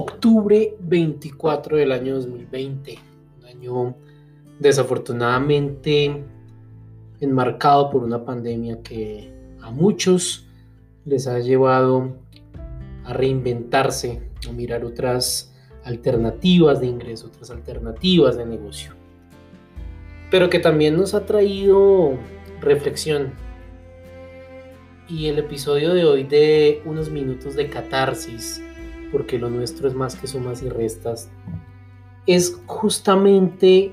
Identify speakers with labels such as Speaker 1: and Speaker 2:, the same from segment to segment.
Speaker 1: octubre 24 del año 2020, un año desafortunadamente enmarcado por una pandemia que a muchos les ha llevado a reinventarse, a mirar otras alternativas de ingreso, otras alternativas de negocio. Pero que también nos ha traído reflexión. Y el episodio de hoy de unos minutos de catarsis, porque lo nuestro es más que sumas y restas, es justamente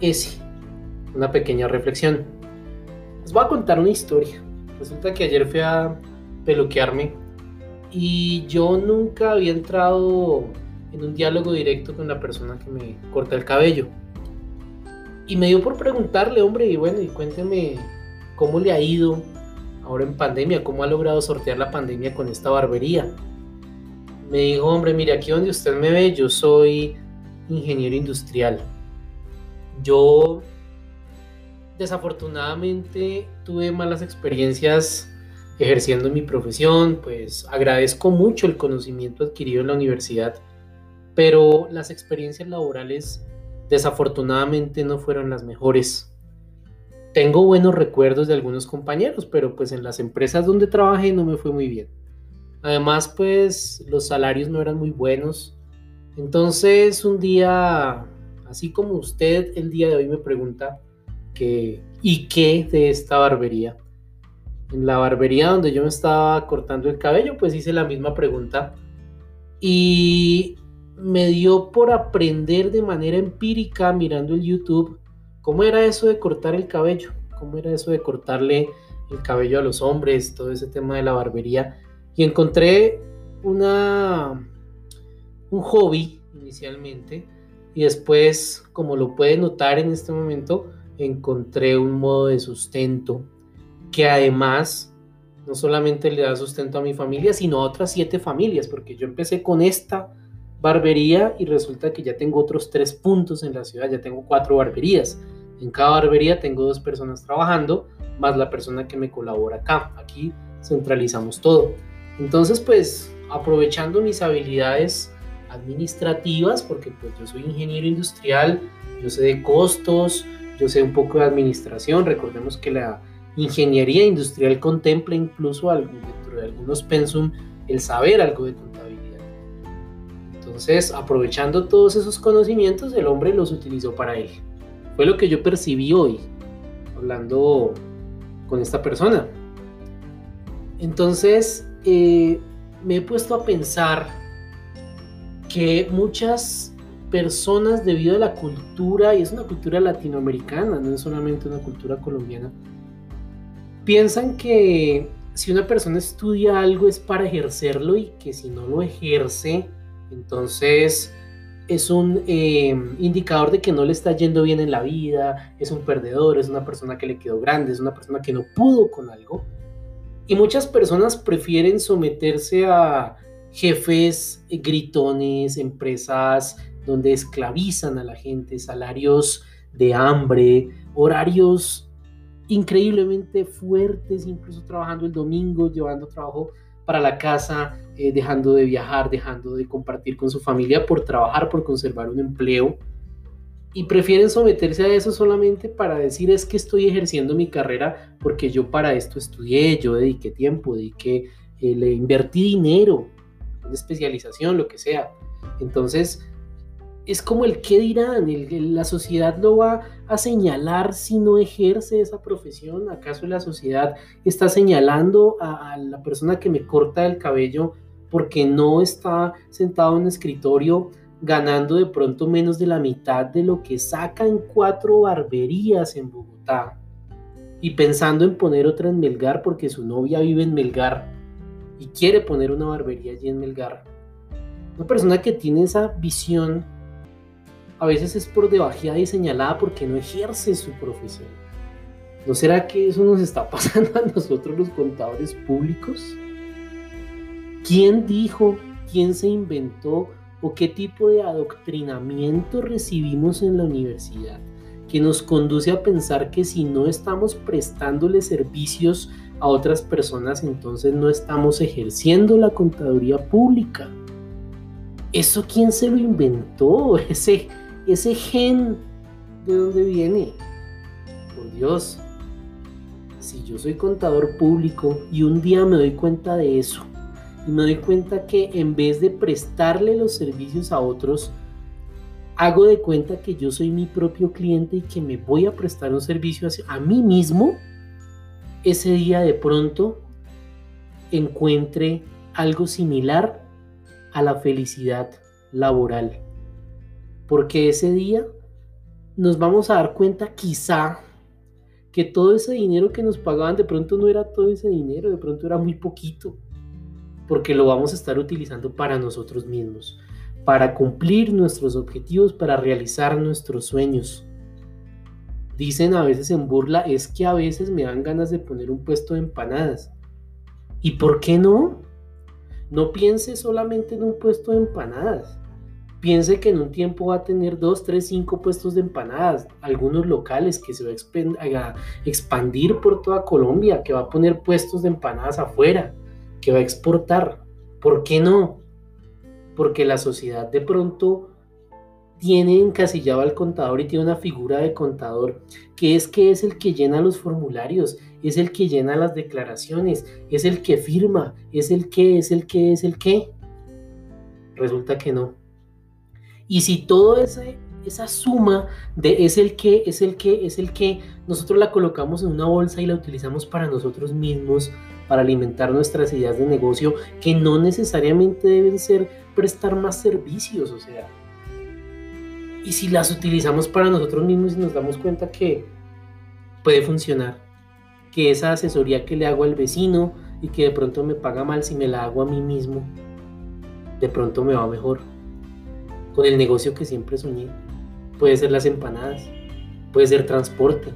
Speaker 1: ese, una pequeña reflexión. Les voy a contar una historia. Resulta que ayer fui a peluquearme y yo nunca había entrado en un diálogo directo con la persona que me corta el cabello. Y me dio por preguntarle, hombre, y bueno, y cuénteme cómo le ha ido ahora en pandemia, cómo ha logrado sortear la pandemia con esta barbería. Me dijo, hombre, mire, aquí donde usted me ve, yo soy ingeniero industrial. Yo desafortunadamente tuve malas experiencias ejerciendo mi profesión, pues agradezco mucho el conocimiento adquirido en la universidad, pero las experiencias laborales desafortunadamente no fueron las mejores. Tengo buenos recuerdos de algunos compañeros, pero pues en las empresas donde trabajé no me fue muy bien. Además, pues los salarios no eran muy buenos. Entonces, un día, así como usted el día de hoy me pregunta que, ¿y qué de esta barbería? En la barbería donde yo me estaba cortando el cabello, pues hice la misma pregunta. Y me dio por aprender de manera empírica mirando el YouTube cómo era eso de cortar el cabello, cómo era eso de cortarle el cabello a los hombres, todo ese tema de la barbería. Y encontré una, un hobby inicialmente y después, como lo puede notar en este momento, encontré un modo de sustento que además no solamente le da sustento a mi familia, sino a otras siete familias, porque yo empecé con esta barbería y resulta que ya tengo otros tres puntos en la ciudad, ya tengo cuatro barberías. En cada barbería tengo dos personas trabajando, más la persona que me colabora acá. Aquí centralizamos todo. Entonces, pues, aprovechando mis habilidades administrativas, porque pues yo soy ingeniero industrial, yo sé de costos, yo sé un poco de administración, recordemos que la ingeniería industrial contempla incluso dentro de algunos pensum el saber algo de entonces, aprovechando todos esos conocimientos, el hombre los utilizó para él. Fue lo que yo percibí hoy, hablando con esta persona. Entonces, eh, me he puesto a pensar que muchas personas, debido a la cultura, y es una cultura latinoamericana, no es solamente una cultura colombiana, piensan que si una persona estudia algo es para ejercerlo y que si no lo ejerce, entonces, es un eh, indicador de que no le está yendo bien en la vida, es un perdedor, es una persona que le quedó grande, es una persona que no pudo con algo. Y muchas personas prefieren someterse a jefes gritones, empresas donde esclavizan a la gente, salarios de hambre, horarios increíblemente fuertes, incluso trabajando el domingo, llevando trabajo para la casa, eh, dejando de viajar, dejando de compartir con su familia por trabajar, por conservar un empleo. Y prefieren someterse a eso solamente para decir es que estoy ejerciendo mi carrera porque yo para esto estudié, yo dediqué tiempo, dediqué, eh, le invertí dinero, una especialización, lo que sea. Entonces, es como el qué dirán, la sociedad lo va a señalar si no ejerce esa profesión. ¿Acaso la sociedad está señalando a, la persona que me corta el cabello porque no está sentado en un escritorio ganando de pronto menos de la mitad de lo que saca en cuatro barberías en Bogotá? Y pensando en poner otra en Melgar porque su novia vive en Melgar y quiere poner una barbería allí en Melgar. Una persona que tiene esa visión a veces es por debajeada y señalada porque no ejerce su profesión. ¿No será que eso nos está pasando a nosotros los contadores públicos? ¿Quién dijo, quién se inventó o qué tipo de adoctrinamiento recibimos en la universidad que nos conduce a pensar que si no estamos prestándole servicios a otras personas, entonces no estamos ejerciendo la contaduría pública? ¿Eso quién se lo inventó? Ese, ese gen, ¿de dónde viene? Por Dios, si yo soy contador público y un día me doy cuenta de eso, y me doy cuenta que en vez de prestarle los servicios a otros, hago de cuenta que yo soy mi propio cliente y que me voy a prestar un servicio a mí mismo, ese día de pronto encuentre algo similar a la felicidad laboral. Porque ese día nos vamos a dar cuenta quizá que todo ese dinero que nos pagaban de pronto no era todo ese dinero, de pronto era muy poquito, porque lo vamos a estar utilizando para nosotros mismos, para cumplir nuestros objetivos, para realizar nuestros sueños. Dicen a veces en burla, es que a veces me dan ganas de poner un puesto de empanadas. ¿Y por qué no? No piense solamente en un puesto de empanadas. Piense que en un tiempo va a tener dos, tres, cinco puestos de empanadas, algunos locales que se va a expandir por toda Colombia, que va a poner puestos de empanadas afuera, que va a exportar. ¿Por qué no? Porque la sociedad de pronto tiene encasillado al contador y tiene una figura de contador que es que es el que llena los formularios, es el que llena las declaraciones, es el que firma, es el que, es el que, es el que. Resulta que no. Y si todo esa suma de es el que, es el que, es el que, nosotros la colocamos en una bolsa y la utilizamos para nosotros mismos, para alimentar nuestras ideas de negocio, que no necesariamente deben ser prestar más servicios, o sea, y si las utilizamos para nosotros mismos y nos damos cuenta que puede funcionar, que esa asesoría que le hago al vecino y que de pronto me paga mal si me la hago a mí mismo, de pronto me va mejor. Con el negocio que siempre soñé. Puede ser las empanadas, puede ser transporte,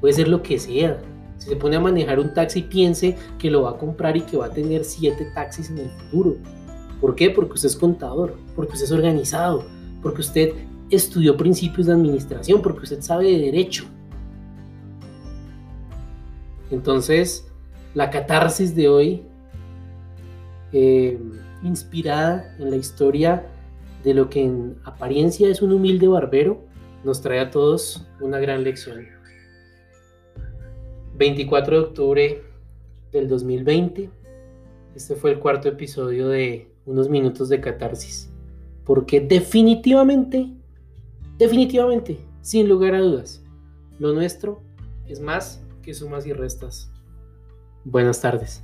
Speaker 1: puede ser lo que sea. Si se pone a manejar un taxi, piense que lo va a comprar y que va a tener siete taxis en el futuro. ¿Por qué? Porque usted es contador, porque usted es organizado, porque usted estudió principios de administración, porque usted sabe de derecho. Entonces, la catarsis de hoy, eh, inspirada en la historia de lo que en apariencia es un humilde barbero, nos trae a todos una gran lección. 24 de octubre del 2020, este fue el cuarto episodio de Unos Minutos de Catarsis, porque definitivamente Definitivamente, sin lugar a dudas, lo nuestro es más que sumas y restas. Buenas tardes.